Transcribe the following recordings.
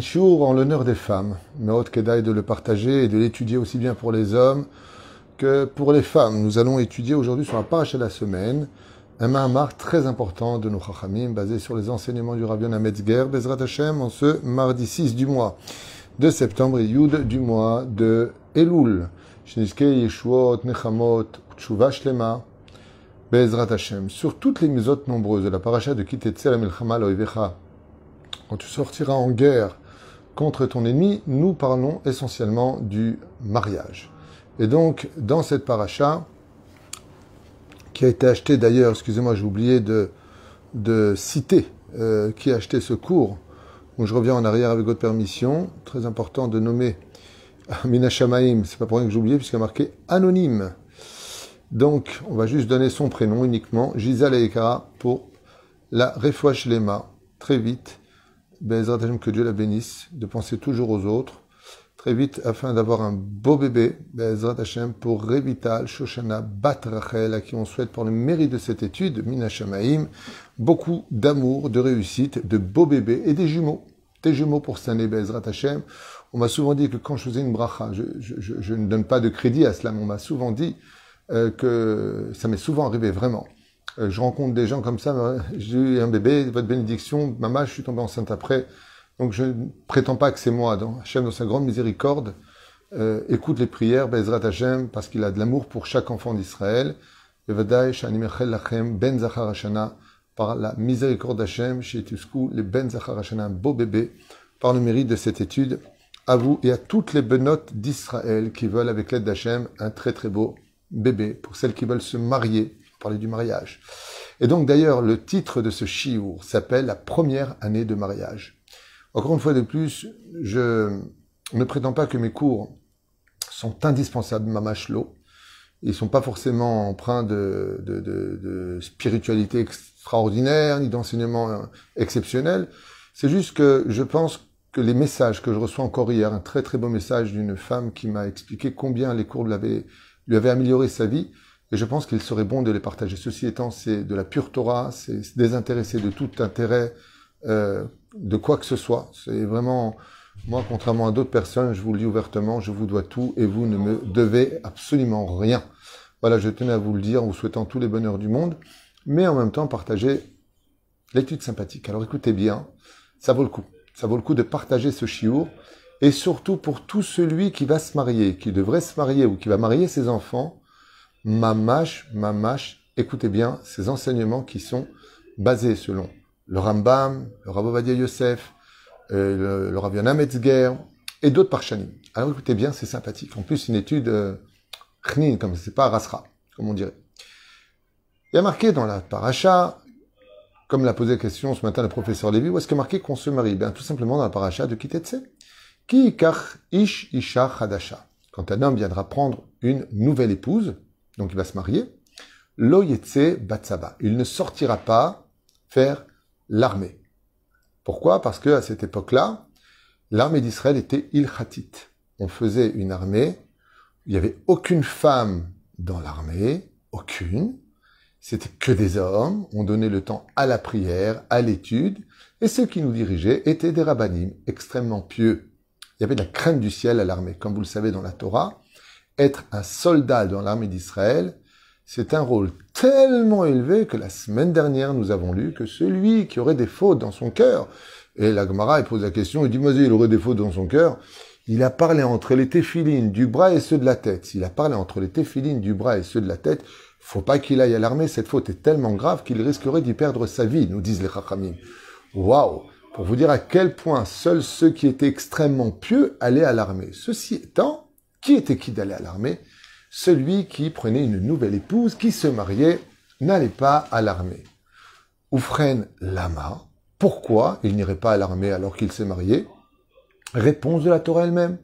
Shiur en l'honneur des femmes. Haute Kedai de le partager et de l'étudier aussi bien pour les hommes que pour les femmes. Nous allons étudier aujourd'hui sur la paracha de la semaine, un mahamar très important de nos Chachamim, basé sur les enseignements du Yonah Metzger, Bezrat Hashem, en ce mardi 6 du mois de septembre et Yud du mois de Elul. Yeshuot, Nechamot, Bezrat Hashem, sur toutes les misotes nombreuses de la paracha de Kitetse la Milchama Loivecha, quand tu sortiras en guerre contre ton ennemi, nous parlons essentiellement du mariage. Et donc, dans cette paracha, qui a été achetée d'ailleurs, excusez-moi, j'ai oublié de, de citer euh, qui a acheté ce cours, où je reviens en arrière avec votre permission, très important de nommer Mina Shamaim, c'est pas pour rien que j'ai oublié, puisqu'il a marqué anonyme. Donc, on va juste donner son prénom uniquement, Gisèle Ekara, pour la Refoua Shlema, très vite. Hashem, que Dieu la bénisse, de penser toujours aux autres, très vite, afin d'avoir un beau bébé, Bezrat Hashem, pour Revital, Shoshana, Bat Rachel, à qui on souhaite pour le mérite de cette étude, Mina Shamaim, beaucoup d'amour, de réussite, de beaux bébés et des jumeaux. Des jumeaux pour cette année, Bezrat Hashem. On m'a souvent dit que quand je faisais une bracha, je, je ne donne pas de crédit à cela, mais on m'a souvent dit, euh, que ça m'est souvent arrivé vraiment. Euh, je rencontre des gens comme ça, j'ai eu un bébé, votre bénédiction, maman, je suis tombé enceinte après. Donc je ne prétends pas que c'est moi. Donc Hachem, dans sa grande miséricorde, euh, écoute les prières, Bezrat Hashem, parce qu'il a de l'amour pour chaque enfant d'Israël. Ben Zachar par la miséricorde d'Hachem, chez Tusku, les Ben Zachar Hashana, un beau bébé, par le mérite de cette étude, à vous et à toutes les benotes d'Israël qui veulent, avec l'aide d'Hachem, un très très beau bébé, pour celles qui veulent se marier, parler du mariage. Et donc d'ailleurs, le titre de ce chiour s'appelle La première année de mariage. Encore une fois de plus, je ne prétends pas que mes cours sont indispensables, mamachlo. Ils sont pas forcément empreints de, de spiritualité extraordinaire, ni d'enseignement exceptionnel. C'est juste que je pense que les messages que je reçois encore hier, un très très beau message d'une femme qui m'a expliqué combien les cours l'avaient lui avait amélioré sa vie, et je pense qu'il serait bon de les partager. Ceci étant, c'est de la pure Torah, c'est se désintéresser de tout intérêt euh, de quoi que ce soit. C'est vraiment, moi, contrairement à d'autres personnes, je vous le dis ouvertement, je vous dois tout et vous ne me devez absolument rien. Voilà, je tenais à vous le dire en vous souhaitant tous les bonheurs du monde, mais en même temps partager l'étude sympathique. Alors écoutez bien, ça vaut le coup. Ça vaut le coup de partager ce chiour et surtout pour tout celui qui va se marier, qui devrait se marier ou qui va marier ses enfants, mamash, mamash, écoutez bien ces enseignements qui sont basés selon le Rambam, le Rabovadia Yosef, euh, le, le Rav Metzger et d'autres parchanim. Alors écoutez bien, c'est sympathique. En plus, une étude euh, chnin, comme c'est pas rasra, comme on dirait. Il y a marqué dans la paracha, comme l'a posé la question ce matin le professeur Lévy, où est-ce a marqué qu'on se marie? Bien, tout simplement dans la paracha de Kitetse. Ish isha. Quand un homme viendra prendre une nouvelle épouse, donc il va se marier, lo yetse batsaba. Il ne sortira pas faire l'armée. Pourquoi? Parce que à cette époque-là, l'armée d'Israël était ilhatit. On faisait une armée, il n'y avait aucune femme dans l'armée, aucune. C'était que des hommes, on donnait le temps à la prière, à l'étude, et ceux qui nous dirigeaient étaient des rabbinim extrêmement pieux il y avait de la crainte du ciel à l'armée. Comme vous le savez dans la Torah, être un soldat dans l'armée d'Israël, c'est un rôle tellement élevé que la semaine dernière, nous avons lu que celui qui aurait des fautes dans son cœur, et la Gemara pose la question, il dit, moi, il aurait des fautes dans son cœur, il a parlé entre les téphilines du bras et ceux de la tête. S'il a parlé entre les téphilines du bras et ceux de la tête, faut pas qu'il aille à l'armée, cette faute est tellement grave qu'il risquerait d'y perdre sa vie, nous disent les Chachamim. Waouh pour vous dire à quel point seuls ceux qui étaient extrêmement pieux allaient à l'armée. Ceci étant, qui était qui d'aller à l'armée? Celui qui prenait une nouvelle épouse, qui se mariait, n'allait pas à l'armée. Oufren Lama, pourquoi il n'irait pas à l'armée alors qu'il s'est marié? Réponse de la Torah elle-même.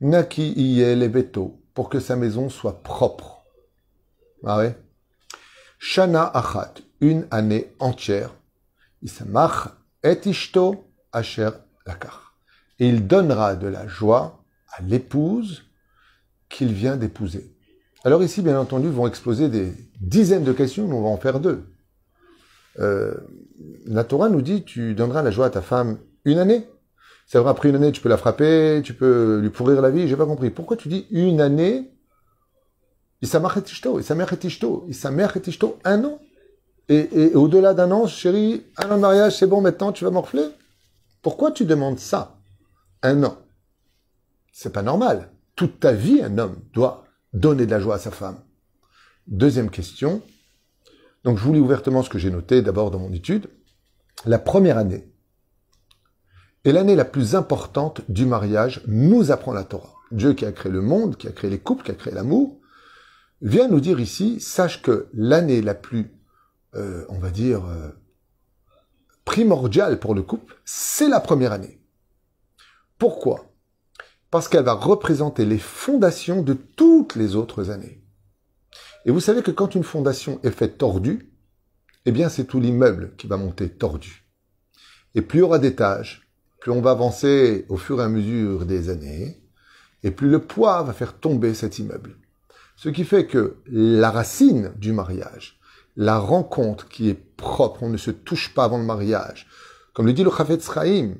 Naki Iyel Beto, pour que sa maison soit propre. Ah ouais? Shana Achat, une année entière. Isamach et ishto. Et il donnera de la joie à l'épouse qu'il vient d'épouser. Alors ici, bien entendu, vont exploser des dizaines de questions, mais on va en faire deux. euh, la Torah nous dit, tu donneras la joie à ta femme une année. C'est vrai, après une année, tu peux la frapper, tu peux lui pourrir la vie, j'ai pas compris. Pourquoi tu dis une année? Il s'amère un an. Et, au-delà d'un an, chérie, un an de mariage, c'est bon, maintenant tu vas morfler? Pourquoi tu demandes ça? Un an. C'est pas normal. Toute ta vie, un homme doit donner de la joie à sa femme. Deuxième question. Donc je vous lis ouvertement ce que j'ai noté d'abord dans mon étude. La première année est l'année la plus importante du mariage, nous apprend la Torah. Dieu qui a créé le monde, qui a créé les couples, qui a créé l'amour, vient nous dire ici, sache que l'année la plus, euh, on va dire, euh, pour le couple, c'est la première année. Pourquoi? Parce qu'elle va représenter les fondations de toutes les autres années. Et vous savez que quand une fondation est faite tordue, eh bien c'est tout l'immeuble qui va monter tordu. Et plus il y aura d'étages, plus on va avancer au fur et à mesure des années, et plus le poids va faire tomber cet immeuble. Ce qui fait que la racine du mariage, la rencontre qui est propre, on ne se touche pas avant le mariage, comme le dit le Chafetz Chaim,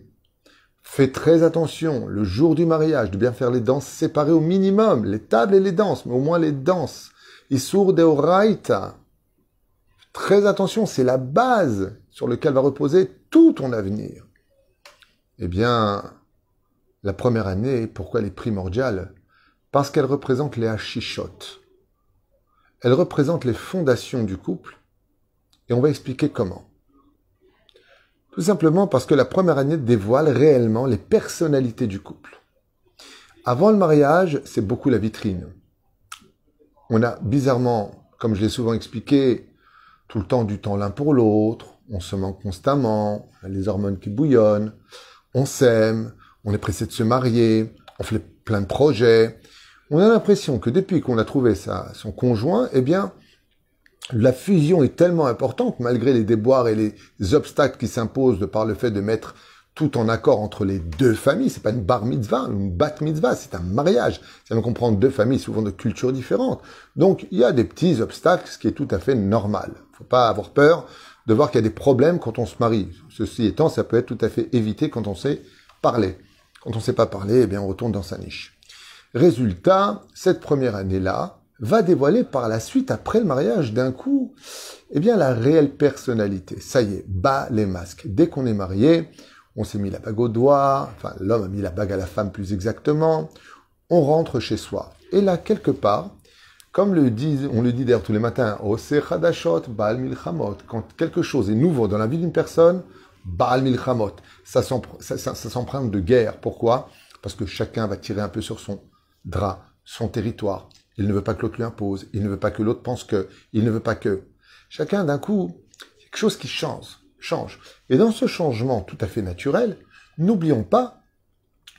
fais très attention le jour du mariage de bien faire les danses séparées au minimum, les tables et les danses, mais au moins les danses. Isur de Très attention, c'est la base sur laquelle va reposer tout ton avenir. Eh bien, la première année, pourquoi elle est primordiale? Parce qu'elle représente les hachishot. Elle représente les fondations du couple, et on va expliquer comment. Tout simplement parce que la première année dévoile réellement les personnalités du couple. Avant le mariage, c'est beaucoup la vitrine. On a bizarrement, comme je l'ai souvent expliqué, tout le temps du temps l'un pour l'autre, on se manque constamment, les hormones qui bouillonnent, on s'aime, on est pressé de se marier, on fait plein de projets. On a l'impression que depuis qu'on a trouvé sa, son conjoint, eh bien, la fusion est tellement importante, malgré les déboires et les obstacles qui s'imposent de par le fait de mettre tout en accord entre les deux familles. C'est pas une bar mitzvah, une bat mitzvah, c'est un mariage. Ça veut comprendre deux familles, souvent de cultures différentes. Donc, il y a des petits obstacles, ce qui est tout à fait normal. Faut pas avoir peur de voir qu'il y a des problèmes quand on se marie. Ceci étant, ça peut être tout à fait évité quand on sait parler. Quand on sait pas parler, eh bien, on retourne dans sa niche. Résultat, cette première année-là va dévoiler par la suite, après le mariage, d'un coup, eh bien, la réelle personnalité. Ça y est, bas les masques. Dès qu'on est marié, on s'est mis la bague au doigt, enfin l'homme a mis la bague à la femme plus exactement, on rentre chez soi. Et là, quelque part, comme on le dit d'ailleurs tous les matins, Baal Milchamot, quand quelque chose est nouveau dans la vie d'une personne, Baal Milchamot, ça s'emprunte de guerre. Pourquoi? Parce que chacun va tirer un peu sur son drap, son territoire. Il ne veut pas que l'autre lui impose, il ne veut pas que l'autre pense que, il ne veut pas que. Chacun d'un coup, quelque chose qui change change. Et dans ce changement tout à fait naturel, n'oublions pas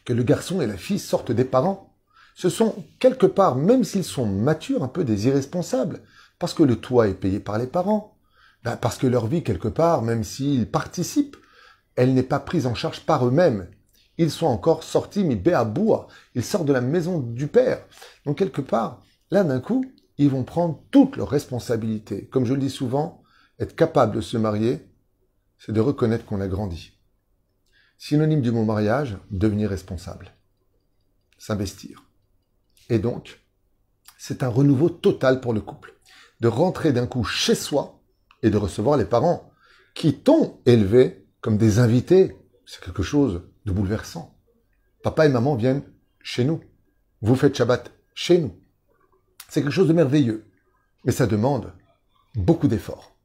que le garçon et la fille sortent des parents. Ce sont quelque part, même s'ils sont matures, un peu des irresponsables, parce que le toit est payé par les parents, ben, parce que leur vie, quelque part, même s'ils participent, elle n'est pas prise en charge par eux-mêmes. Ils sont encore sortis, mis bé à bois. Ils sortent de la maison du père. Donc, quelque part, là, d'un coup, ils vont prendre toutes leurs responsabilités. Comme je le dis souvent, être capable de se marier, c'est de reconnaître qu'on a grandi. Synonyme du mot mariage, devenir responsable. S'investir. Et donc, c'est un renouveau total pour le couple. De rentrer d'un coup chez soi et de recevoir les parents qui t'ont élevé comme des invités. C'est quelque chose bouleversant. Papa et maman viennent chez nous. Vous faites Shabbat chez nous. C'est quelque chose de merveilleux. Mais ça demande beaucoup d'efforts.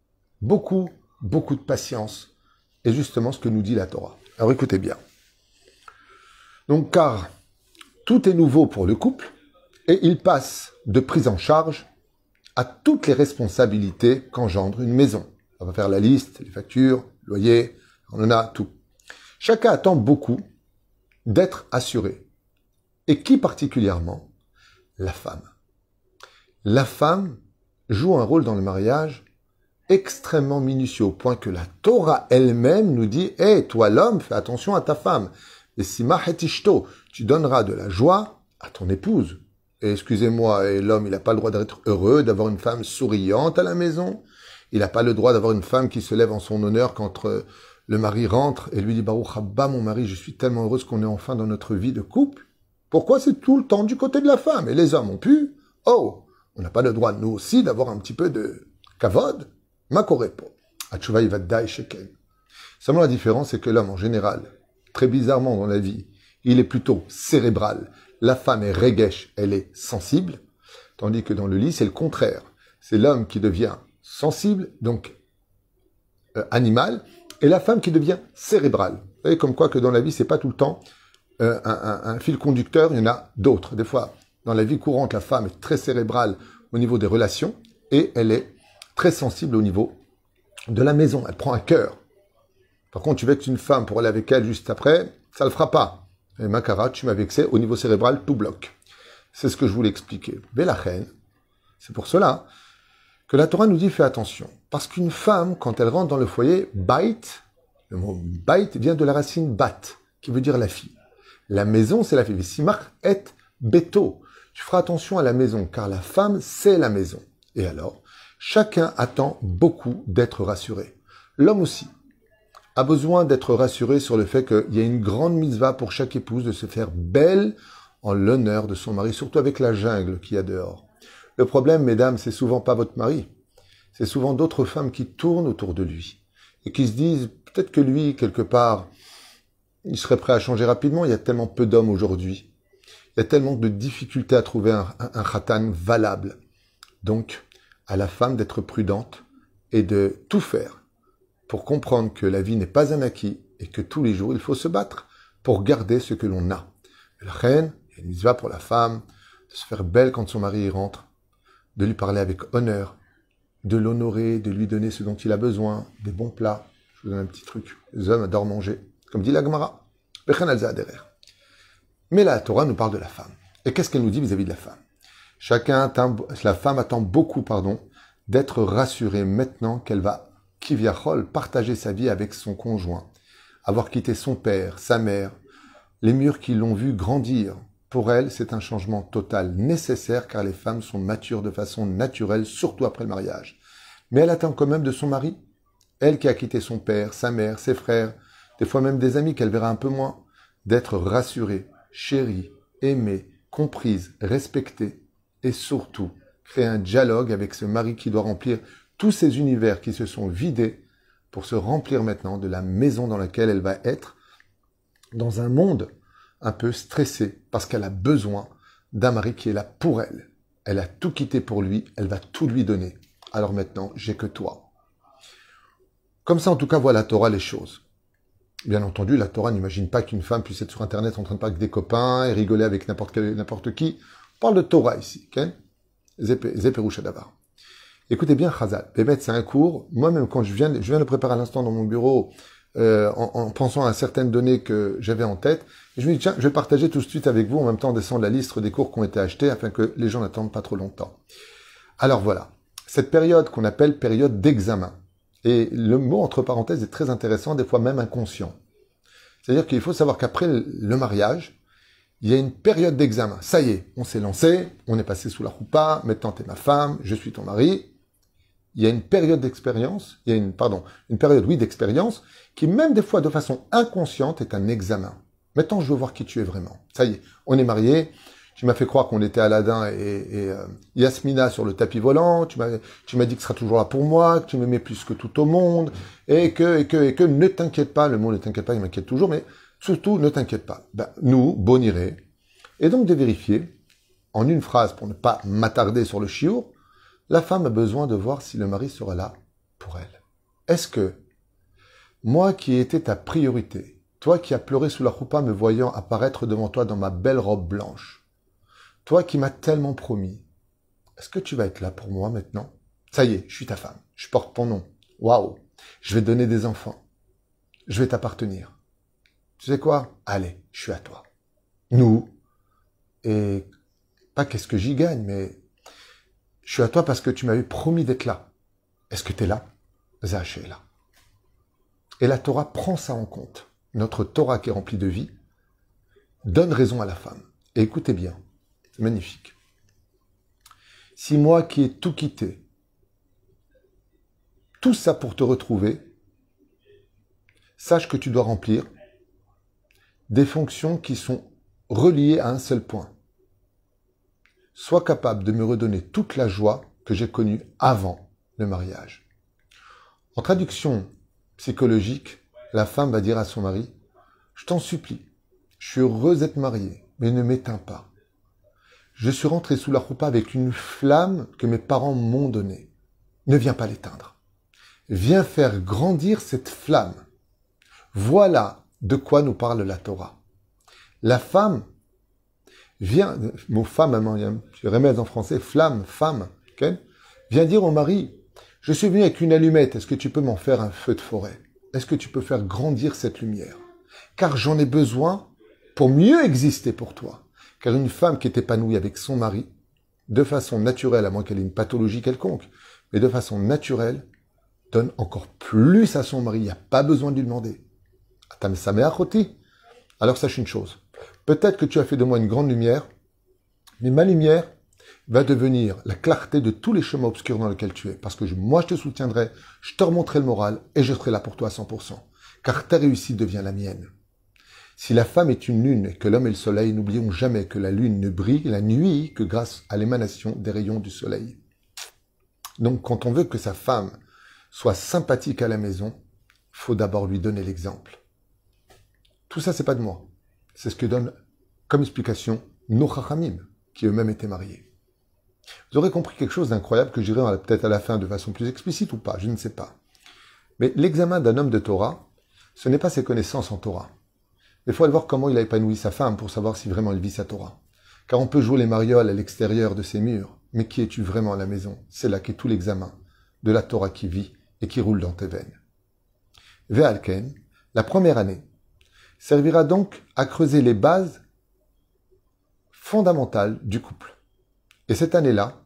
Beaucoup beaucoup de patience, et justement ce que nous dit la Torah. Alors écoutez bien. Donc car tout est nouveau pour le couple, et il passe de prise en charge à toutes les responsabilités qu'engendre une maison. On va faire la liste, les factures, loyer, on en a tout. Chacun attend beaucoup d'être assuré. Et qui particulièrement? La femme. La femme joue un rôle dans le mariage extrêmement minutieux au point que la Torah elle-même nous dit Hé, toi l'homme, fais attention à ta femme. Et si tu donneras de la joie à ton épouse. Et excusez-moi, et l'homme, il n'a pas le droit d'être heureux, d'avoir une femme souriante à la maison. Il n'a pas le droit d'avoir une femme qui se lève en son honneur quand euh, le mari rentre et lui dit Baruch Abba, mon mari, je suis tellement heureuse qu'on est enfin dans notre vie de couple. Pourquoi c'est tout le temps du côté de la femme? Et les hommes ont pu Oh, on n'a pas le droit, nous aussi, d'avoir un petit peu de kavod Makorepo. Achuva Ivadai Sheken. Seulement la différence, c'est que l'homme, en général, très bizarrement dans la vie, il est plutôt cérébral. La femme est regesh, elle est sensible. Tandis que dans le lit, c'est le contraire. C'est l'homme qui devient sensible, donc euh, animal, et la femme qui devient cérébrale. Vous voyez, comme quoi que dans la vie, c'est pas tout le temps euh, un, fil conducteur, il y en a d'autres. Des fois, dans la vie courante, la femme est très cérébrale au niveau des relations, et elle est très sensible au niveau de la maison. Elle prend un cœur. Par contre, tu être une femme pour aller avec elle juste après, ça le fera pas. Et Makara, tu m'as vexé, au niveau cérébral, tout bloque. C'est ce que je voulais expliquer. Belachen, c'est pour cela que la Torah nous dit fais attention. Parce qu'une femme, quand elle rentre dans le foyer, bait, le mot bait vient de la racine bat, qui veut dire la fille. La maison, c'est la fille. Simach et beto. Tu feras attention à la maison, car la femme, c'est la maison. Et alors, chacun attend beaucoup d'être rassuré. L'homme aussi a besoin d'être rassuré sur le fait qu'il y a une grande mitzvah pour chaque épouse de se faire belle en l'honneur de son mari, surtout avec la jungle qu'il y a dehors. Le problème, mesdames, c'est souvent pas votre mari. C'est souvent d'autres femmes qui tournent autour de lui et qui se disent peut-être que lui, quelque part, il serait prêt à changer rapidement. Il y a tellement peu d'hommes aujourd'hui. Il y a tellement de difficultés à trouver un, un, khatan valable. Donc, à la femme d'être prudente et de tout faire pour comprendre que la vie n'est pas un acquis et que tous les jours il faut se battre pour garder ce que l'on a. La reine, il y a une mitzvah pour la femme, de se faire belle quand son mari y rentre, de lui parler avec honneur, de l'honorer, de lui donner ce dont il a besoin, des bons plats. Je vous donne un petit truc. Les hommes adorent manger. Comme dit la Gemara. Mais la Torah nous parle de la femme. Et qu'est-ce qu'elle nous dit vis-à-vis de la femme? Chacun la femme attend beaucoup, pardon, d'être rassurée maintenant qu'elle va, kiviachol, partager sa vie avec son conjoint, avoir quitté son père, sa mère, les murs qui l'ont vu grandir, pour elle, c'est un changement total nécessaire car les femmes sont matures de façon naturelle, surtout après le mariage. Mais elle attend quand même de son mari, elle qui a quitté son père, sa mère, ses frères, des fois même des amis qu'elle verra un peu moins, d'être rassurée, chérie, aimée, comprise, respectée et surtout créer un dialogue avec ce mari qui doit remplir tous ces univers qui se sont vidés pour se remplir maintenant de la maison dans laquelle elle va être, dans un monde un peu stressée parce qu'elle a besoin d'un mari qui est là pour elle. Elle a tout quitté pour lui, elle va tout lui donner. Alors maintenant, j'ai que toi. Comme ça, en tout cas, voit la Torah les choses. Bien entendu, la Torah n'imagine pas qu'une femme puisse être sur Internet en train de parler avec des copains et rigoler avec n'importe qui. On parle de Torah ici, ok? D'abord. Écoutez bien, Chazal. Bémet, c'est un cours. Moi-même, quand je viens, je viens de préparer à l'instant dans mon bureau, euh, en, pensant à certaines données que j'avais en tête. Je me dis, tiens, je vais partager tout de suite avec vous, en même temps descendre la liste des cours qui ont été achetés, afin que les gens n'attendent pas trop longtemps. Alors voilà, cette période qu'on appelle période d'examen. Et le mot entre parenthèses est très intéressant, des fois même inconscient. C'est-à-dire qu'il faut savoir qu'après le mariage, il y a une période d'examen. Ça y est, on s'est lancé, on est passé sous la roupa, maintenant t'es ma femme, je suis ton mari. Il y a une période d'expérience, il y a une, pardon, une période, oui, d'expérience, qui même des fois de façon inconsciente est un examen. Maintenant, je veux voir qui tu es vraiment. Ça y est, on est mariés. Tu m'as fait croire qu'on était Aladdin et, et euh, Yasmina sur le tapis volant. Tu m'as, tu m'as dit que tu seras toujours là pour moi, que tu m'aimais plus que tout au monde, et que, et que, et que ne t'inquiète pas. Le mot ne t'inquiète pas, il m'inquiète toujours, mais surtout ne t'inquiète pas. Ben, nous, Boniré, et donc de vérifier, en une phrase pour ne pas m'attarder sur le chiour, la femme a besoin de voir si le mari sera là pour elle. Est-ce que moi qui étais ta priorité, toi qui as pleuré sous la roupa me voyant apparaître devant toi dans ma belle robe blanche, toi qui m'as tellement promis, est-ce que tu vas être là pour moi maintenant? Ça y est, je suis ta femme, je porte ton nom. Waouh Je vais donner des enfants. Je vais t'appartenir. Tu sais quoi? Allez, je suis à toi. Nous, et pas qu'est-ce que j'y gagne, mais je suis à toi parce que tu m'avais promis d'être là. Est-ce que tu es là? Zach est là. Et la Torah prend ça en compte. Notre Torah qui est remplie de vie donne raison à la femme. Et écoutez bien, magnifique. Si moi qui ai tout quitté, tout ça pour te retrouver, sache que tu dois remplir des fonctions qui sont reliées à un seul point. Sois capable de me redonner toute la joie que j'ai connue avant le mariage. En traduction psychologique, la femme va dire à son mari, je t'en supplie, je suis heureuse d'être mariée, mais ne m'éteins pas. Je suis rentré sous la roupa avec une flamme que mes parents m'ont donnée. Ne viens pas l'éteindre. Viens faire grandir cette flamme. Voilà de quoi nous parle la Torah. La femme vient, mot femme, je remets en français, flamme, femme, vient dire au mari, je suis venu avec une allumette, est-ce que tu peux m'en faire un feu de forêt? Est-ce que tu peux faire grandir cette lumière? Car j'en ai besoin pour mieux exister pour toi. Car une femme qui est épanouie avec son mari, de façon naturelle, à moins qu'elle ait une pathologie quelconque, mais de façon naturelle, donne encore plus à son mari. Il n'y a pas besoin de lui demander. Alors sache une chose. Peut-être que tu as fait de moi une grande lumière, mais ma lumière va devenir la clarté de tous les chemins obscurs dans lesquels tu es. Parce que moi, je te soutiendrai, je te remonterai le moral et je serai là pour toi à 100%. Car ta réussite devient la mienne. Si la femme est une lune et que l'homme est le soleil, n'oublions jamais que la lune ne brille la nuit que grâce à l'émanation des rayons du soleil. Donc quand on veut que sa femme soit sympathique à la maison, faut d'abord lui donner l'exemple. Tout ça, c'est pas de moi. C'est ce que donne comme explication nos chachamim, qui eux-mêmes étaient mariés. Vous aurez compris quelque chose d'incroyable que j'irai peut-être à la fin de façon plus explicite ou pas, je ne sais pas. Mais l'examen d'un homme de Torah, ce n'est pas ses connaissances en Torah. Il faut aller voir comment il a épanoui sa femme pour savoir si vraiment il vit sa Torah. Car on peut jouer les marioles à l'extérieur de ses murs, mais qui es-tu vraiment à la maison? C'est là qu'est tout l'examen de la Torah qui vit et qui roule dans tes veines. Ve'alken, la première année, servira donc à creuser les bases fondamentales du couple. Et cette année-là,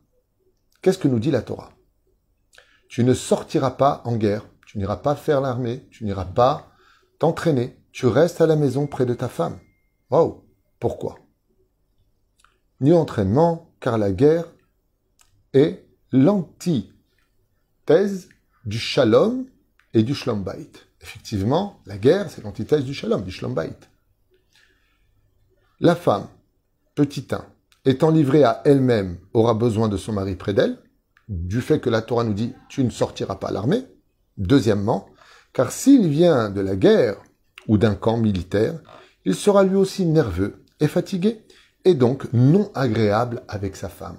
qu'est-ce que nous dit la Torah? Tu ne sortiras pas en guerre, tu n'iras pas faire l'armée, tu n'iras pas t'entraîner, tu restes à la maison près de ta femme. Oh, pourquoi? Ni entraînement, car la guerre est l'antithèse du shalom et du shlombait. Effectivement, la guerre, c'est l'antithèse du shalom, du shlombait. La femme, petit 1, étant livrée à elle-même, aura besoin de son mari près d'elle, du fait que la Torah nous dit tu ne sortiras pas à l'armée. Deuxièmement, car s'il vient de la guerre ou d'un camp militaire, il sera lui aussi nerveux et fatigué, et donc non agréable avec sa femme.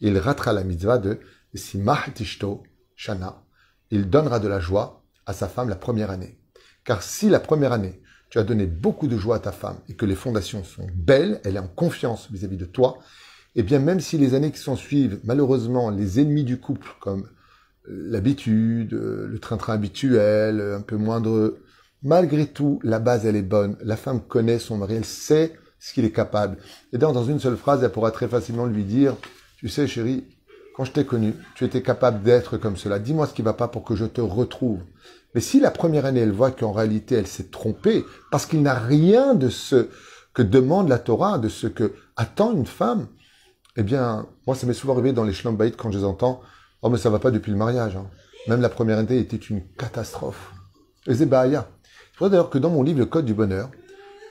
Il ratera la mitzvah de Simah Tishto Shana. Il donnera de la joie à sa femme la première année. Car si la première année, tu as donné beaucoup de joie à ta femme et que les fondations sont belles, elle est en confiance vis-à-vis de toi, eh bien même si les années qui s'en suivent, malheureusement, les ennemis du couple, comme l'habitude, le train-train habituel, un peu moindre Malgré tout, la base, elle est bonne. La femme connaît son mari, elle sait ce qu'il est capable. Et dans, dans une seule phrase, elle pourra très facilement lui dire, tu sais, chérie, quand je t'ai connu, tu étais capable d'être comme cela. Dis-moi ce qui va pas pour que je te retrouve. Mais si la première année, elle voit qu'en réalité, elle s'est trompée, parce qu'il n'a rien de ce que demande la Torah, de ce que attend une femme, eh bien, moi, ça m'est souvent arrivé dans les shlambaït quand je les entends. Oh, mais ça va pas depuis le mariage. Hein. Même la première année était une catastrophe. Et Zébaya. Je vois d'ailleurs que dans mon livre Le Code du Bonheur,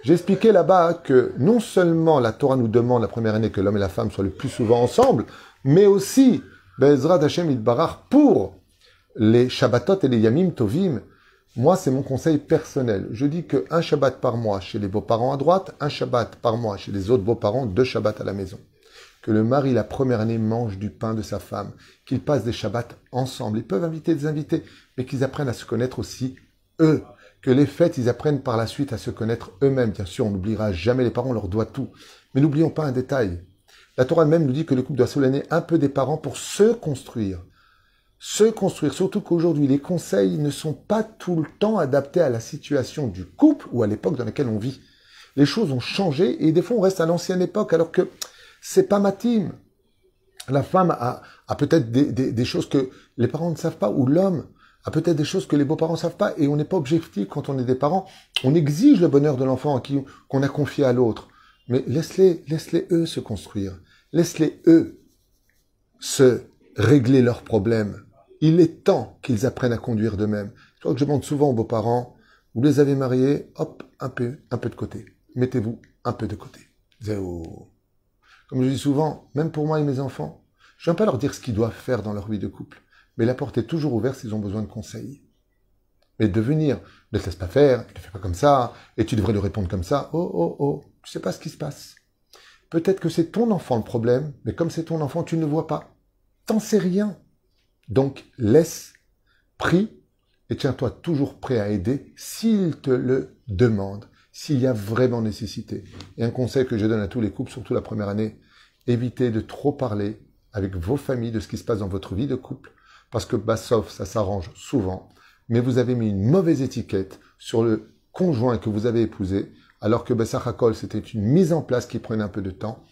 j'ai expliqué là-bas que non seulement la Torah nous demande la première année que l'homme et la femme soient le plus souvent ensemble, mais aussi Bezrat Hashem Idbarach pour les Shabbatot et les Yamim Tovim. Moi, c'est mon conseil personnel. Je dis qu'un Shabbat par mois chez les beaux-parents à droite, un Shabbat par mois chez les autres beaux-parents, deux Shabbats à la maison. Que le mari, la première année, mange du pain de sa femme, qu'ils passent des Shabbats ensemble. Ils peuvent inviter des invités, mais qu'ils apprennent à se connaître aussi eux que les fêtes, ils apprennent par la suite à se connaître eux-mêmes. Bien sûr, on n'oubliera jamais les parents, on leur doit tout. Mais n'oublions pas un détail. La Torah même nous dit que le couple doit s'éloigner un peu des parents pour se construire. Se construire, surtout qu'aujourd'hui, les conseils ne sont pas tout le temps adaptés à la situation du couple ou à l'époque dans laquelle on vit. Les choses ont changé et des fois on reste à l'ancienne époque alors que c'est pas ma team. La femme a, peut-être des, choses que les parents ne savent pas ou l'homme a peut-être des choses que les beaux-parents savent pas et on n'est pas objectif quand on est des parents. On exige le bonheur de l'enfant qu'on a confié à l'autre. Mais laisse-les, laisse-les eux se construire. Laisse-les eux se régler leurs problèmes. Il est temps qu'ils apprennent à conduire d'eux-mêmes. Je crois que je demande souvent aux beaux-parents, vous les avez mariés, hop, un peu, un peu de côté. Mettez-vous un peu de côté. Zéro. Comme je dis souvent, même pour moi et mes enfants, je ne viens pas leur dire ce qu'ils doivent faire dans leur vie de couple, mais la porte est toujours ouverte s'ils ont besoin de conseils. Mais de venir, ne te laisse pas faire, ne fais pas comme ça, et tu devrais lui répondre comme ça. Oh, oh, oh, tu sais pas ce qui se passe. Peut-être que c'est ton enfant le problème, mais comme c'est ton enfant, tu ne vois pas. T'en sais rien. Donc, laisse, prie, et tiens-toi toujours prêt à aider s'il te le demande, s'il y a vraiment nécessité. Et un conseil que je donne à tous les couples, surtout la première année, évitez de trop parler avec vos familles de ce qui se passe dans votre vie de couple, parce que bah, sauf ça s'arrange souvent, mais vous avez mis une mauvaise étiquette sur le conjoint que vous avez épousé, alors que Bessachakol, c'était une mise en place qui prenait un peu de temps,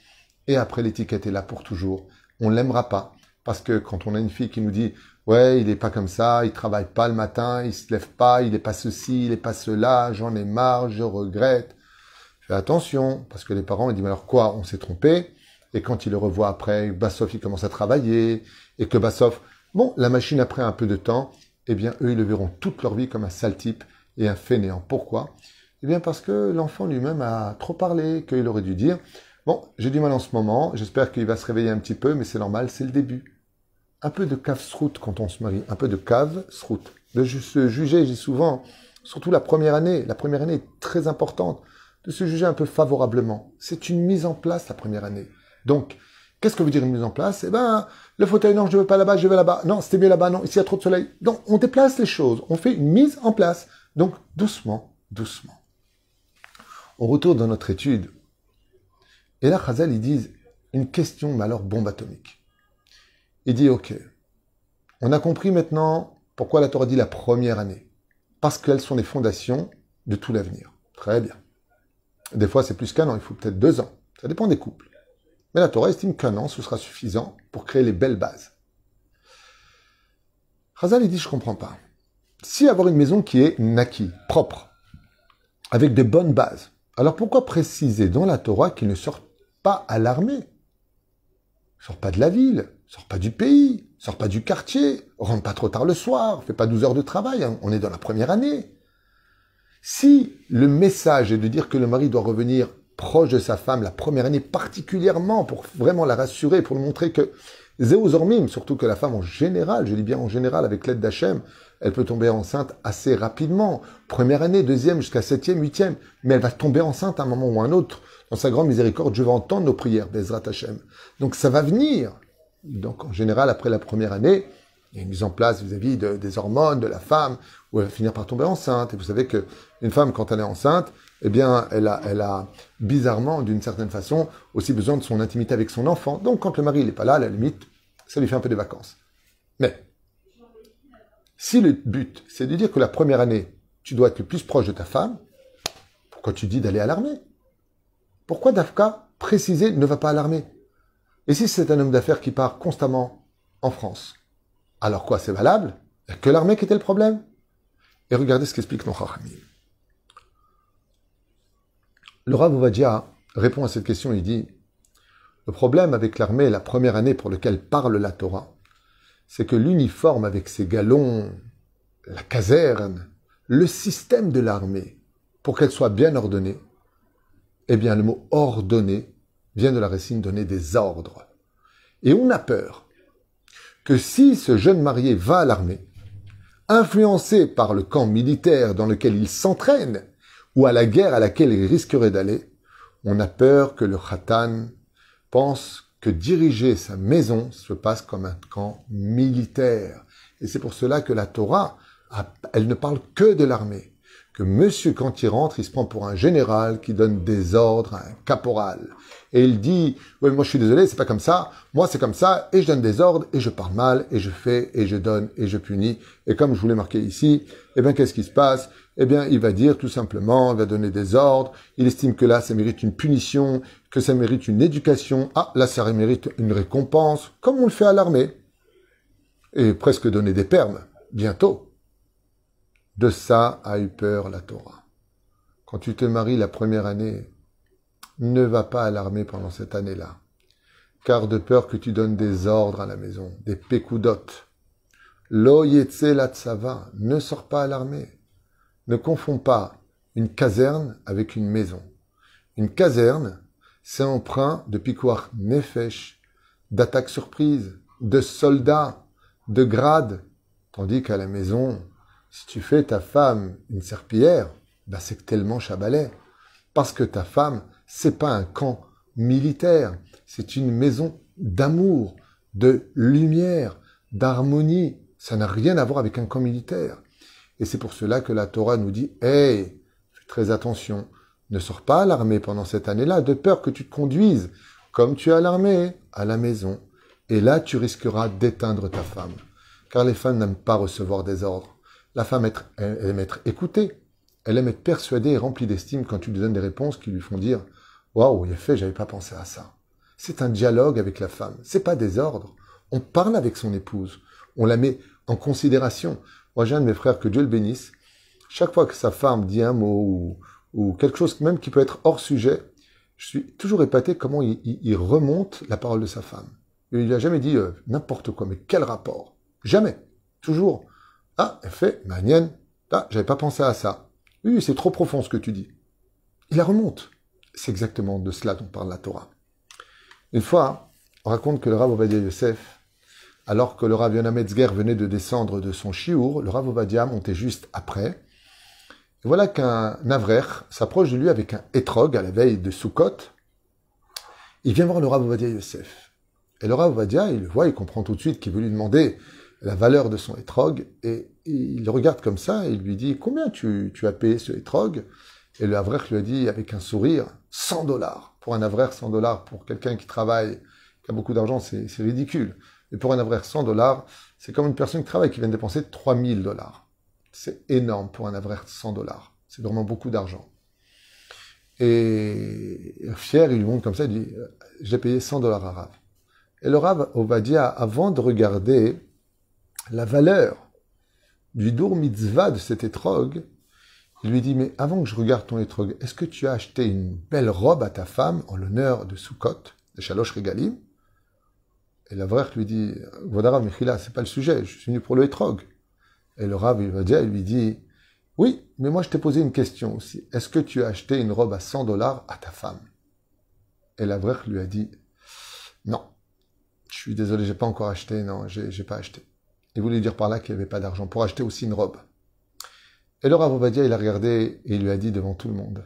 et après l'étiquette est là pour toujours. On l'aimera pas, parce que quand on a une fille qui nous dit ouais, il est pas comme ça, il travaille pas le matin, il se lève pas, il est pas ceci, il est pas cela, j'en ai marre, je regrette. Fais attention, parce que les parents ils disent mais alors quoi, on s'est trompé? Et quand il le revoit après, Bassov il commence à travailler, et que Bassov, bon, la machine après un peu de temps, eh bien eux ils le verront toute leur vie comme un sale type et un fainéant. Pourquoi? Eh bien parce que l'enfant lui-même a trop parlé, qu'il aurait dû dire, bon, j'ai du mal en ce moment, j'espère qu'il va se réveiller un petit peu, mais c'est normal, c'est le début un peu de cave sroute quand on se marie, un peu de cave sroute. De se juger, j'ai souvent, surtout la première année, la première année est très importante, de se juger un peu favorablement. C'est une mise en place la première année. Donc, qu'est-ce que veut dire une mise en place? Eh ben, le fauteuil, non, je veux pas là-bas, je vais là-bas. Non, c'était mieux là-bas, non, ici il y a trop de soleil. Donc, on déplace les choses, on fait une mise en place. Donc, doucement, doucement. On retourne dans notre étude. Et là, Chazal, ils disent une question, mais alors bombe atomique. Il dit, OK, on a compris maintenant pourquoi la Torah dit la première année. Parce qu'elles sont les fondations de tout l'avenir. Très bien. Des fois, c'est plus qu'un an, il faut peut-être deux ans. Ça dépend des couples. Mais la Torah estime qu'un an, ce sera suffisant pour créer les belles bases. Razal, il dit, je comprends pas. Si avoir une maison qui est naki, propre, avec de bonnes bases, alors pourquoi préciser dans la Torah qu'il ne sort pas à l'armée? Sort pas de la ville, Sors pas du pays, sors pas du quartier, rentre pas trop tard le soir, fais pas 12 heures de travail, hein. on est dans la première année. Si le message est de dire que le mari doit revenir proche de sa femme la première année particulièrement pour vraiment la rassurer, pour lui montrer que Zéozormim, surtout que la femme en général, je dis bien en général avec l'aide d'Hachem, elle peut tomber enceinte assez rapidement. Première année, deuxième, jusqu'à septième, huitième, mais elle va tomber enceinte à un moment ou à un autre. Dans sa grande miséricorde, je vais entendre nos prières, Bezrat Hachem. Donc ça va venir. Donc en général, après la première année, il y a une mise en place vis-à-vis des hormones de la femme, où elle va finir par tomber enceinte. Et vous savez qu'une femme, quand elle est enceinte, eh bien, elle a, elle a bizarrement, d'une certaine façon, aussi besoin de son intimité avec son enfant. Donc quand le mari n'est pas là, à la limite, ça lui fait un peu de vacances. Mais si le but, c'est de dire que la première année, tu dois être le plus proche de ta femme, pourquoi tu dis d'aller à l'armée? Pourquoi Dafka préciser ne va pas à l'armée? Et si c'est un homme d'affaires qui part constamment en France, alors quoi, c'est valable? Il n'y a que l'armée qui était le problème? Et regardez ce qu'explique Nochachamim. Le Rav Ovadia répond à cette question, il dit Le problème avec l'armée, la première année pour laquelle parle la Torah, c'est que l'uniforme avec ses galons, la caserne, le système de l'armée, pour qu'elle soit bien ordonnée, eh bien le mot ordonné vient de la racine donner des ordres. Et on a peur que si ce jeune marié va à l'armée, influencé par le camp militaire dans lequel il s'entraîne, ou à la guerre à laquelle il risquerait d'aller, on a peur que le khatan pense que diriger sa maison se passe comme un camp militaire. Et c'est pour cela que la Torah, elle ne parle que de l'armée que monsieur, quand il rentre, il se prend pour un général qui donne des ordres à un caporal. Et il dit, oui, moi je suis désolé, c'est pas comme ça, moi c'est comme ça, et je donne des ordres, et je parle mal, et je fais, et je donne, et je punis. Et comme je vous l'ai marqué ici, eh bien, qu'est-ce qui se passe? Eh bien, il va dire tout simplement, il va donner des ordres, il estime que là, ça mérite une punition, que ça mérite une éducation, ah, là, ça mérite une récompense, comme on le fait à l'armée. Et presque donner des permes, bientôt. De ça a eu peur la Torah. Quand tu te maries la première année, ne va pas à l'armée pendant cette année-là, car de peur que tu donnes des ordres à la maison, des pécoudotes. Lo yetse la tsava, ne sors pas à l'armée. Ne confonds pas une caserne avec une maison. Une caserne, c'est emprunt de piquoir nefesh, d'attaque surprise, de soldats, de grades. Tandis qu'à la maison, si tu fais ta femme une serpillière, bah c'est tellement chabalais. Parce que ta femme, c'est pas un camp militaire, c'est une maison d'amour, de lumière, d'harmonie. Ça n'a rien à voir avec un camp militaire. Et c'est pour cela que la Torah nous dit, hey, fais très attention, ne sors pas à l'armée pendant cette année-là, de peur que tu te conduises comme tu es à l'armée, à la maison. Et là, tu risqueras d'éteindre ta femme. Car les femmes n'aiment pas recevoir des ordres. La femme aime être écoutée. Elle aime être persuadée et remplie d'estime quand tu lui donnes des réponses qui lui font dire Waouh, il a fait, j'avais pas pensé à ça. C'est un dialogue avec la femme. C'est pas des ordres. On parle avec son épouse. On la met en considération. Moi, j'ai un de mes frères, que Dieu le bénisse. Chaque fois que sa femme dit un mot ou, quelque chose même qui peut être hors sujet, je suis toujours épaté comment il, remonte la parole de sa femme. Il n'a jamais dit euh, n'importe quoi, mais quel rapport? Jamais. Toujours. Ah, elle fait, manienne. Ah, j'avais pas pensé à ça. Oui, c'est trop profond ce que tu dis. Il la remonte. C'est exactement de cela dont parle la Torah. Une fois, on raconte que le Ovadia Yosef, alors que le Rav Yonah Metzger venait de descendre de son chiour, le Rav montait juste après. Et voilà qu'un Navrer s'approche de lui avec un étrog à la veille de Sukkot. Il vient voir le Rav Ovadia Yosef. Et le Rav il le voit, il comprend tout de suite qu'il veut lui demander la valeur de son étrog. Et il regarde comme ça et il lui dit Combien tu, as payé ce étrog? Et le Havrer lui a dit avec un sourire 100 dollars. Pour un Havrer, 100 dollars, pour quelqu'un qui travaille, qui a beaucoup d'argent, c'est ridicule. Mais pour un Havrer, 100 dollars, c'est comme une personne qui travaille qui vient de dépenser 3000 dollars. C'est énorme pour un Havrer, 100 dollars. C'est vraiment beaucoup d'argent. Et fier, il lui montre comme ça, il dit J'ai payé 100 dollars à Rav. Et le Rav Ovadia, avant de regarder la valeur du Dour Mitzvah de cet étrog, il lui dit, mais avant que je regarde ton étrog, est-ce que tu as acheté une belle robe à ta femme en l'honneur de Sukkot, de Shalosh Regalim? Et la vraie lui dit, Vodarav Mechila, c'est pas le sujet, je suis venu pour le étrog. Et le Rav, il va dire, il lui dit, oui, mais moi je t'ai posé une question aussi. Est-ce que tu as acheté une robe à 100 dollars à ta femme? Et la vraie lui a dit, non, je suis désolé, j'ai pas encore acheté, non, j'ai pas acheté. Il voulait dire par là qu'il n'y avait pas d'argent pour acheter aussi une robe. Et le Rav Ovadia, il a regardé et il lui a dit devant tout le monde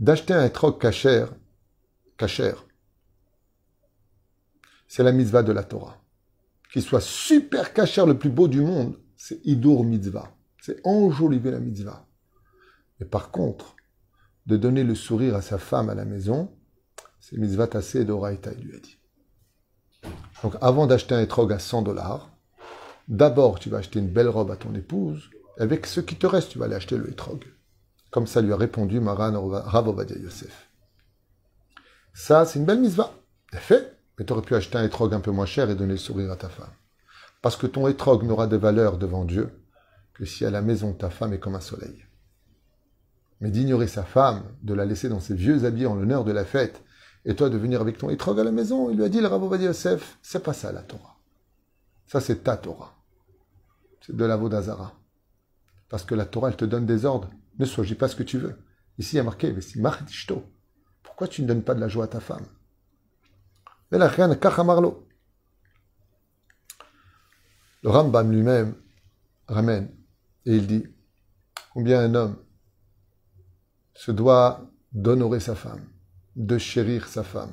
d'acheter un troc cachère, cachère, c'est la mitzvah de la Torah. Qu'il soit super cachère, le plus beau du monde, c'est Idur mitzvah. C'est enjoliver la mitzvah. Mais par contre, de donner le sourire à sa femme à la maison, c'est mitzvah tassé d'Oraita, il lui a dit. Donc avant d'acheter un étrog à 100 dollars, d'abord tu vas acheter une belle robe à ton épouse, avec ce qui te reste, tu vas aller acheter le étrog. Comme ça lui a répondu Maran Rav Yosef. Ça, c'est une belle misva. fait, mais tu aurais pu acheter un étrog un peu moins cher et donner le sourire à ta femme. Parce que ton étrog n'aura de valeur devant Dieu que si à la maison ta femme est comme un soleil. Mais d'ignorer sa femme, de la laisser dans ses vieux habits en l'honneur de la fête, et toi de venir avec ton étrog à la maison. Il lui a dit, le Rav Yosef, c'est pas ça la Torah. Ça, c'est ta Torah. C'est de la Vodazara. Parce que la Torah, elle te donne des ordres. Ne sois pas ce que tu veux. Ici, il y a marqué, Pourquoi tu ne donnes pas de la joie à ta femme? Le Rambam lui-même ramène et il dit combien un homme se doit d'honorer sa femme de chérir sa femme.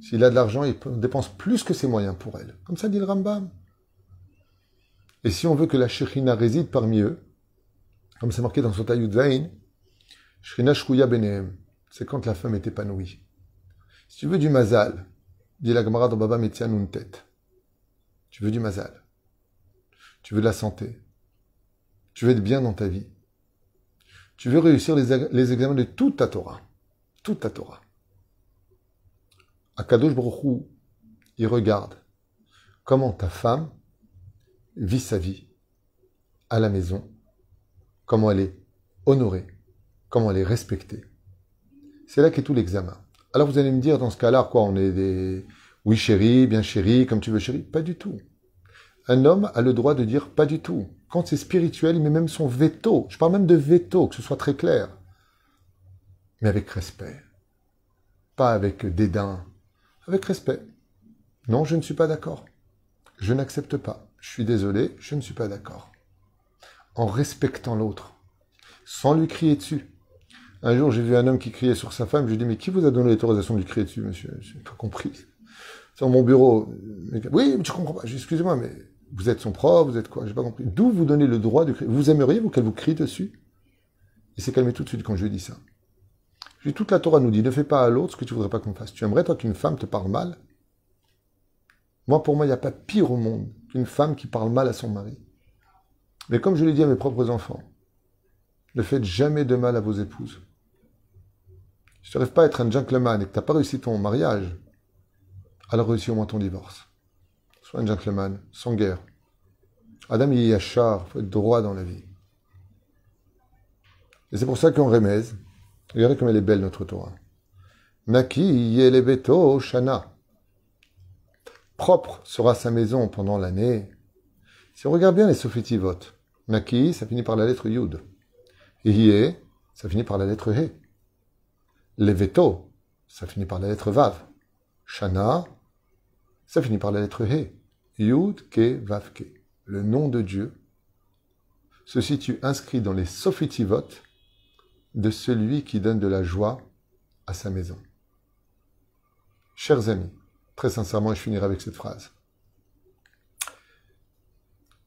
S'il a de l'argent, il dépense plus que ses moyens pour elle. Comme ça dit le Rambam. Et si on veut que la Shekhinah réside parmi eux, comme c'est marqué dans son Zain, Shekhinah Shkouya Benehem, c'est quand la femme est épanouie. Si tu veux du mazal, dit la Gemara dans Baba une tête. Tu veux du mazal. Tu veux de la santé. Tu veux être bien dans ta vie. Tu veux réussir les, examens de toute ta Torah. Toute ta Torah. Akadosh Baruch il regarde comment ta femme vit sa vie à la maison, comment elle est honorée, comment elle est respectée. C'est là qu'est tout l'examen. Alors vous allez me dire, dans ce cas-là, quoi, on est des... Oui chérie, bien chérie, comme tu veux chérie. Pas du tout. Un homme a le droit de dire pas du tout. Quand c'est spirituel, il met même son veto. Je parle même de veto, que ce soit très clair. Mais avec respect. Pas avec dédain. Avec respect. Non, je ne suis pas d'accord. Je n'accepte pas. Je suis désolé, je ne suis pas d'accord. En respectant l'autre. Sans lui crier dessus. Un jour, j'ai vu un homme qui criait sur sa femme. Je lui ai dit, mais qui vous a donné l'autorisation de lui crier dessus, monsieur? Je n'ai pas compris. Dans mon bureau. Oui, mais tu comprends pas. Excusez-moi, mais vous êtes son prof, vous êtes quoi? J'ai pas compris. D'où vous donnez le droit de crier? Vous aimeriez, vous, qu'elle vous crie dessus? Il s'est calmé tout de suite quand je lui ai dit ça. Je toute la Torah nous dit, ne fais pas à l'autre ce que tu voudrais pas qu'on fasse. Tu aimerais, toi, qu'une femme te parle mal? Moi, pour moi, il n'y a pas pire au monde qu'une femme qui parle mal à son mari. Mais comme je l'ai dit à mes propres enfants, ne faites jamais de mal à vos épouses. Si tu n'arrives pas à être un gentleman et que tu n'as pas réussi ton mariage, alors réussis au moins ton divorce. Sois un gentleman, sans guerre. Adam il y a char, il faut être droit dans la vie. Et c'est pour ça qu'en Remez, regardez comme elle est belle notre Torah. Naki yelebeto shana. Propre sera sa maison pendant l'année. Si on regarde bien les sophitivot, Naki, ça finit par la lettre Yud. Yé, ça finit par la lettre He. Leveto, ça finit par la lettre Vav. Shana, ça finit par la lettre He. Yud, Ke, Vav, Ke. Le nom de Dieu se situe inscrit dans les sophitivot de celui qui donne de la joie à sa maison. Chers amis, très sincèrement, je finirai avec cette phrase.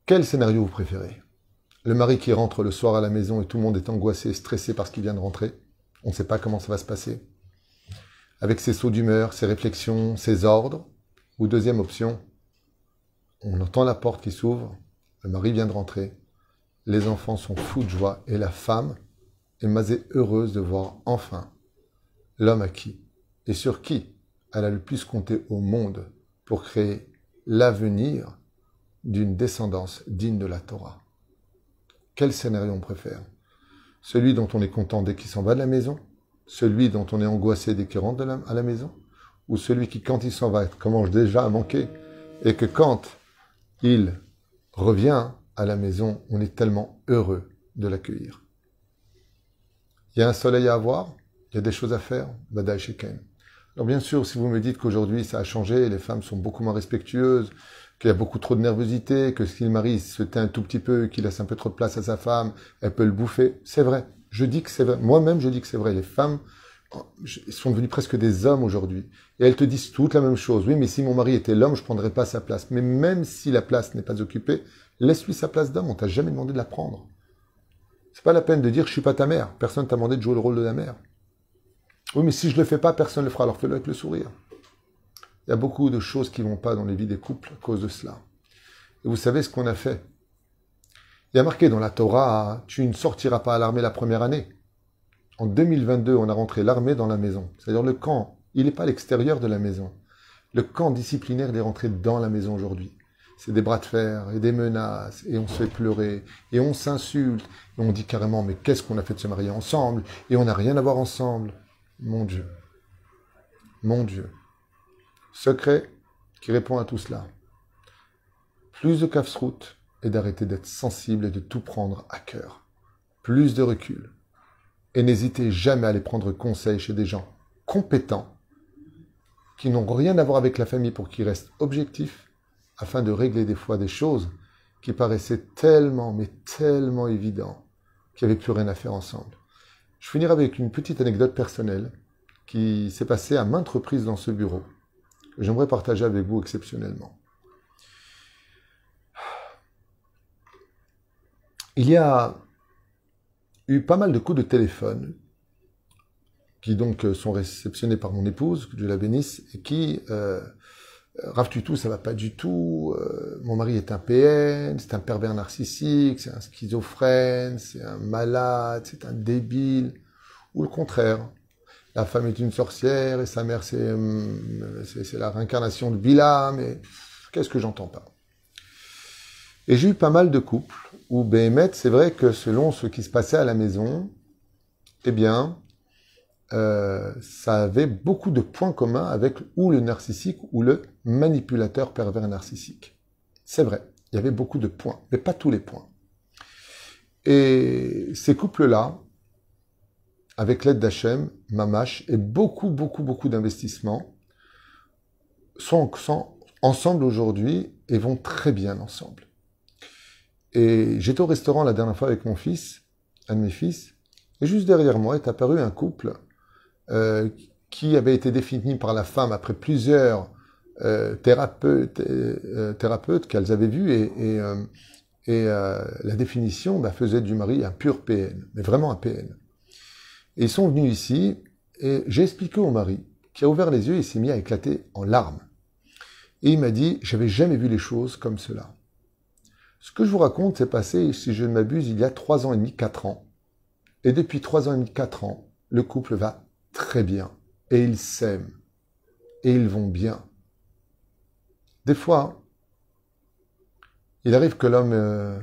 Quel scénario vous préférez? Le mari qui rentre le soir à la maison et tout le monde est angoissé, stressé parce qu'il vient de rentrer? On ne sait pas comment ça va se passer. Avec ses sauts d'humeur, ses réflexions, ses ordres. Ou deuxième option, on entend la porte qui s'ouvre, le mari vient de rentrer, les enfants sont fous de joie et la femme est masée heureuse de voir enfin l'homme à qui et sur qui elle a le plus compté au monde pour créer l'avenir d'une descendance digne de la Torah. Quel scénario on préfère? Celui dont on est content dès qu'il s'en va de la maison? Celui dont on est angoissé dès qu'il rentre à la maison? Ou celui qui, quand il s'en va, commence déjà à manquer et que quand il revient à la maison, on est tellement heureux de l'accueillir. Il y a un soleil à avoir, il y a des choses à faire, Badaï Sheken. Alors bien sûr, si vous me dites qu'aujourd'hui ça a changé, les femmes sont beaucoup moins respectueuses, qu'il y a beaucoup trop de nervosité, que si le mari se tait un tout petit peu, qu'il laisse un peu trop de place à sa femme, elle peut le bouffer. C'est vrai. Je dis que c'est vrai. Moi-même, je dis que c'est vrai. Les femmes sont devenues presque des hommes aujourd'hui. Et elles te disent toutes la même chose. Oui, mais si mon mari était l'homme, je prendrais pas sa place. Mais même si la place n'est pas occupée, laisse-lui sa place d'homme. On t'a jamais demandé de la prendre. C'est pas la peine de dire je suis pas ta mère. Personne t'a demandé de jouer le rôle de la mère. Oui, mais si je le fais pas, personne ne le fera. Alors fais-le avec le sourire. Il y a beaucoup de choses qui vont pas dans les vies des couples à cause de cela. Et vous savez ce qu'on a fait? Il y a marqué dans la Torah, tu ne sortiras pas à l'armée la première année. En 2022, on a rentré l'armée dans la maison. C'est-à-dire le camp, il n'est pas à l'extérieur de la maison. Le camp disciplinaire, il est rentré dans la maison aujourd'hui c'est des bras de fer et des menaces, et on se fait pleurer, et on s'insulte, et on dit carrément, mais qu'est-ce qu'on a fait de se marier ensemble, et on n'a rien à voir ensemble. Mon Dieu. Mon Dieu. Secret qui répond à tout cela. Plus de kafsrout et d'arrêter d'être sensible et de tout prendre à cœur. Plus de recul. Et n'hésitez jamais à aller prendre conseil chez des gens compétents qui n'ont rien à voir avec la famille pour qu'ils restent objectifs afin de régler des fois des choses qui paraissaient tellement, mais tellement évidents qu'il n'y avait plus rien à faire ensemble. Je finirai avec une petite anecdote personnelle qui s'est passée à maintes reprises dans ce bureau, j'aimerais partager avec vous exceptionnellement. Il y a eu pas mal de coups de téléphone qui donc sont réceptionnés par mon épouse, que Dieu la bénisse, et qui euh, Rav tout, ça va pas du tout. Euh, mon mari est un PN, c'est un pervers narcissique, c'est un schizophrène, c'est un malade, c'est un débile. Ou le contraire. La femme est une sorcière et sa mère c'est euh, c'est la réincarnation de Bila, mais qu'est-ce que j'entends pas? Et j'ai eu pas mal de couples où Béhémet, c'est vrai que selon ce qui se passait à la maison, eh bien, euh, ça avait beaucoup de points communs avec ou le narcissique ou le manipulateur pervers narcissique. C'est vrai. il y avait beaucoup de points, mais pas tous les points. Et ces couples-là, avec l'aide d'Hachem, Mamash, et beaucoup, beaucoup, beaucoup d'investissements, sont, ensemble aujourd'hui et vont très bien ensemble. Et j'étais au restaurant la dernière fois avec mon fils, un de mes fils, et juste derrière moi est apparu un couple euh, qui avait été défini par la femme après plusieurs euh, thérapeutes, euh, thérapeutes qu'elles avaient vus et, et, et la définition bah, faisait du mari un pur PN, mais vraiment un PN. Ils sont venus ici et j'ai expliqué au mari qui a ouvert les yeux et s'est mis à éclater en larmes. Et il m'a dit, j'avais jamais vu les choses comme cela. Ce que je vous raconte s'est passé, si je ne m'abuse, il y a trois ans et demi, quatre ans. Et depuis trois ans et demi, quatre ans, le couple va très bien. Et ils s'aiment. Et ils vont bien. Des fois, il arrive que l'homme euh,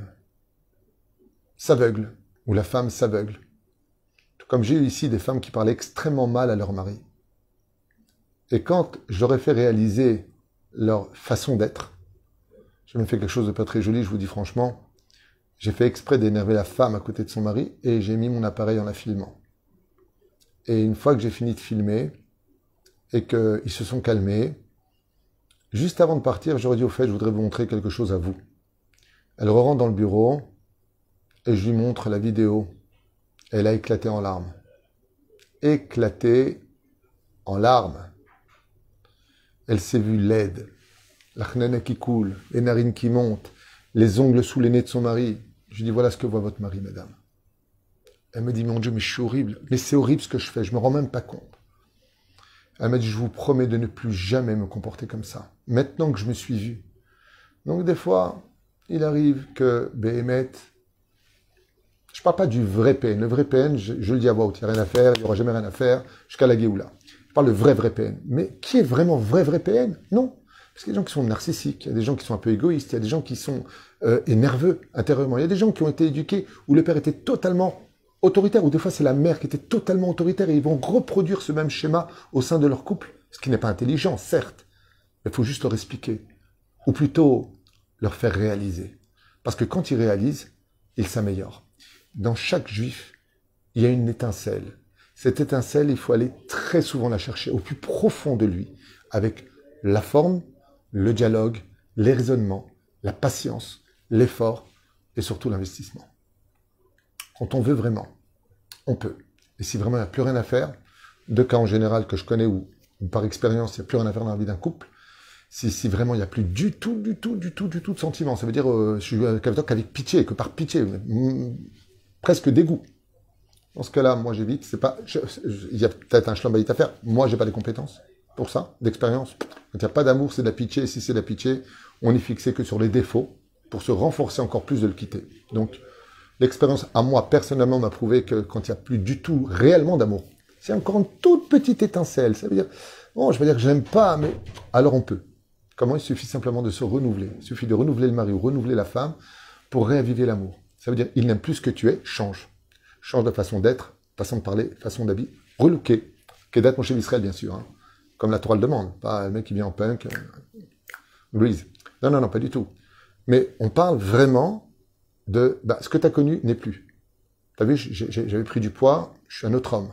s'aveugle, ou la femme s'aveugle. Comme j'ai eu ici des femmes qui parlaient extrêmement mal à leur mari. Et quand j'aurais fait réaliser leur façon d'être, j'ai même fait quelque chose de pas très joli, je vous dis franchement, j'ai fait exprès d'énerver la femme à côté de son mari et j'ai mis mon appareil en la filmant. Et une fois que j'ai fini de filmer et qu'ils se sont calmés, juste avant de partir, j'aurais dit au fait, je voudrais vous montrer quelque chose à vous. Elle rentre dans le bureau et je lui montre la vidéo. Elle a éclaté en larmes. Éclaté en larmes. Elle s'est vue laide, la chnana qui coule, les narines qui montent, les ongles sous les nez de son mari. Je dis, voilà ce que voit votre mari, madame. Elle me dit, mon Dieu, mais je suis horrible. Mais c'est horrible ce que je fais, je me rends même pas compte. Elle m'a dit, je vous promets de ne plus jamais me comporter comme ça. Maintenant que je me suis vu. Donc des fois, il arrive que Béhémet, je parle pas du vrai PN. Le vrai PN, je, le dis à voix haute, il n'y a rien à faire, il n'y aura jamais rien à faire, jusqu'à la Géoula. Je parle de vrai, vrai PN. Mais qui est vraiment vrai, vrai PN Non. Parce qu'il y a des gens qui sont narcissiques, il y a des gens qui sont un peu égoïstes, il y a des gens qui sont euh, intérieurement, il y a des gens qui ont été éduqués où le père était totalement autoritaire, ou des fois c'est la mère qui était totalement autoritaire, et ils vont reproduire ce même schéma au sein de leur couple, ce qui n'est pas intelligent, certes, mais il faut juste leur expliquer, ou plutôt leur faire réaliser. Parce que quand ils réalisent, ils s'améliorent. Dans chaque juif, il y a une étincelle. Cette étincelle, il faut aller très souvent la chercher au plus profond de lui, avec la forme, le dialogue, les raisonnements, la patience, l'effort et surtout l'investissement. Quand on veut vraiment, on peut. Et si vraiment il n'y a plus rien à faire, deux cas en général que je connais où, par expérience il n'y a plus rien à faire dans la vie d'un couple, si, si, vraiment il n'y a plus du tout, du tout, du tout, du tout de sentiment, ça veut dire euh, je suis qu'avec pitié, que par pitié, presque dégoût. Dans ce cas-là, moi j'évite, c'est pas, il y a peut-être un schlambaït à faire, moi j'ai pas les compétences pour ça, d'expérience. Quand il n'y a pas d'amour, c'est de la pitié. Si c'est de la pitié, on est fixé que sur les défauts pour se renforcer encore plus de le quitter. Donc, l'expérience à moi, personnellement, m'a prouvé que quand il n'y a plus du tout réellement d'amour, c'est encore une toute petite étincelle. Ça veut dire, bon, je veux dire que je n'aime pas, mais alors on peut. Comment il suffit simplement de se renouveler? Il suffit de renouveler le mari ou renouveler la femme pour réaviver l'amour. Ça veut dire, il n'aime plus ce que tu es, change. Change de façon d'être, façon de parler, façon d'habiller. Relooker. Kedat mon chez Israël, bien sûr. Hein comme la toile demande, pas le mec qui vient en punk, euh, Non, non, non, pas du tout. Mais on parle vraiment de bah, ce que tu as connu n'est plus. Tu as vu, j'avais pris du poids, je suis un autre homme.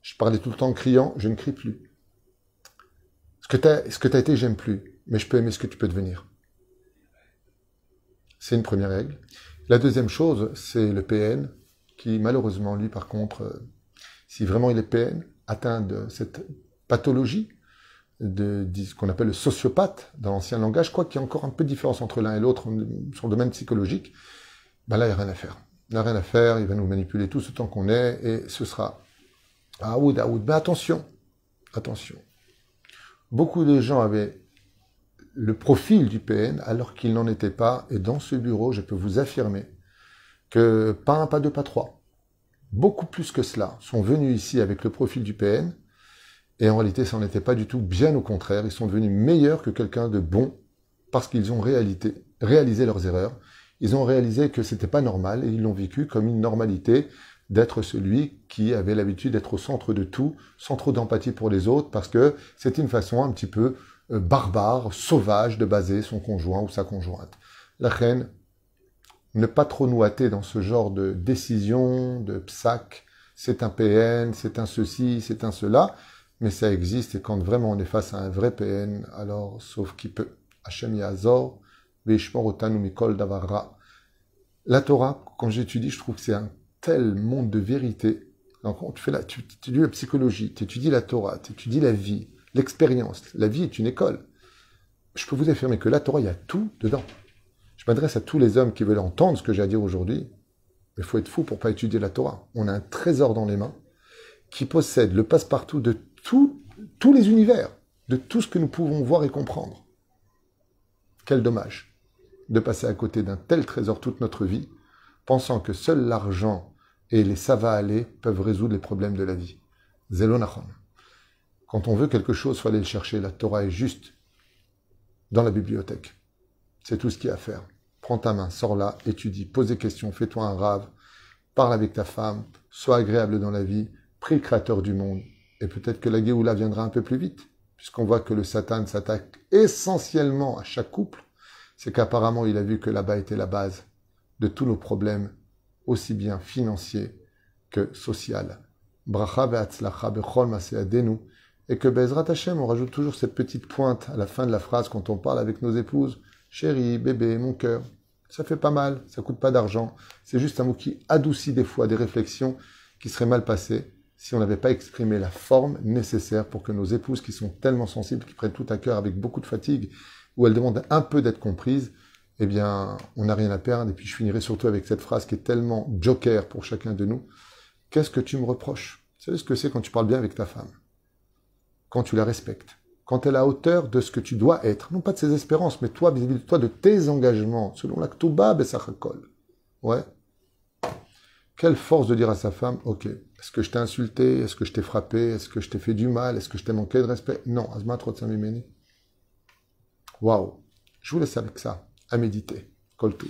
Je parlais tout le temps en criant, je ne crie plus. Ce que tu as, as été, j'aime plus. Mais je peux aimer ce que tu peux devenir. C'est une première règle. La deuxième chose, c'est le PN, qui malheureusement, lui, par contre, euh, si vraiment il est PN, atteint de cette pathologie de, ce qu'on appelle le sociopathe dans l'ancien langage, crois qu'il y a encore un peu de différence entre l'un et l'autre sur le domaine psychologique, ben là, il n'y a rien à faire. Il n'y a rien à faire, il va nous manipuler tout ce temps qu'on est, et ce sera Aoud, Aoud. Mais attention, attention. Beaucoup de gens avaient le profil du PN alors qu'il n'en était pas, et dans ce bureau, je peux vous affirmer que pas un, pas deux, pas trois, beaucoup plus que cela, sont venus ici avec le profil du PN, et en réalité, ça n'en était pas du tout, bien au contraire, ils sont devenus meilleurs que quelqu'un de bon parce qu'ils ont réalisé leurs erreurs. Ils ont réalisé que c'était pas normal et ils l'ont vécu comme une normalité d'être celui qui avait l'habitude d'être au centre de tout, sans trop d'empathie pour les autres, parce que c'est une façon un petit peu barbare, sauvage de baser son conjoint ou sa conjointe. La reine, ne pas trop nous dans ce genre de décision, de psac, c'est un PN, c'est un ceci, c'est un cela, mais ça existe et quand vraiment on est face à un vrai PN, alors sauf qui peut. Hachem Yazor, Mikol Davarra. La Torah, quand j'étudie, je trouve que c'est un tel monde de vérité. Donc, tu, fais la, tu étudies la psychologie, tu étudies la Torah, tu étudies la vie, l'expérience. La vie est une école. Je peux vous affirmer que la Torah, il y a tout dedans. Je m'adresse à tous les hommes qui veulent entendre ce que j'ai à dire aujourd'hui. Il faut être fou pour pas étudier la Torah. On a un trésor dans les mains qui possède le passe-partout de tous les univers, de tout ce que nous pouvons voir et comprendre. Quel dommage de passer à côté d'un tel trésor toute notre vie, pensant que seul l'argent et les ça va aller peuvent résoudre les problèmes de la vie. Zelonachon. Quand on veut quelque chose, il faut aller le chercher. La Torah est juste dans la bibliothèque. C'est tout ce qu'il y a à faire. Prends ta main, sors là, étudie, pose des questions, fais-toi un rave, parle avec ta femme, sois agréable dans la vie, prie créateur du monde. Et peut-être que la Géoula viendra un peu plus vite, puisqu'on voit que le Satan s'attaque essentiellement à chaque couple. C'est qu'apparemment il a vu que là-bas était la base de tous nos problèmes, aussi bien financiers que sociaux. Et que Bezrat Hashem, on rajoute toujours cette petite pointe à la fin de la phrase quand on parle avec nos épouses. Chérie, bébé, mon cœur. Ça fait pas mal, ça coûte pas d'argent. C'est juste un mot qui adoucit des fois des réflexions qui seraient mal passées si on n'avait pas exprimé la forme nécessaire pour que nos épouses qui sont tellement sensibles, qui prennent tout à cœur avec beaucoup de fatigue, où elles demandent un peu d'être comprises, eh bien, on n'a rien à perdre. Et puis je finirai surtout avec cette phrase qui est tellement joker pour chacun de nous. Qu'est-ce que tu me reproches? Tu sais ce que c'est quand tu parles bien avec ta femme? Quand tu la respectes quand elle est à hauteur de ce que tu dois être, non pas de ses espérances, mais toi, vis-à-vis de toi, de tes engagements, selon l'Aktuba Bessachakol. Ouais. Quelle force de dire à sa femme, ok, est-ce que je t'ai insulté, est-ce que je t'ai frappé, est-ce que je t'ai fait du mal, est-ce que je t'ai manqué de respect? Non, Azma Waouh. Je vous laisse avec ça, à méditer. Coltou.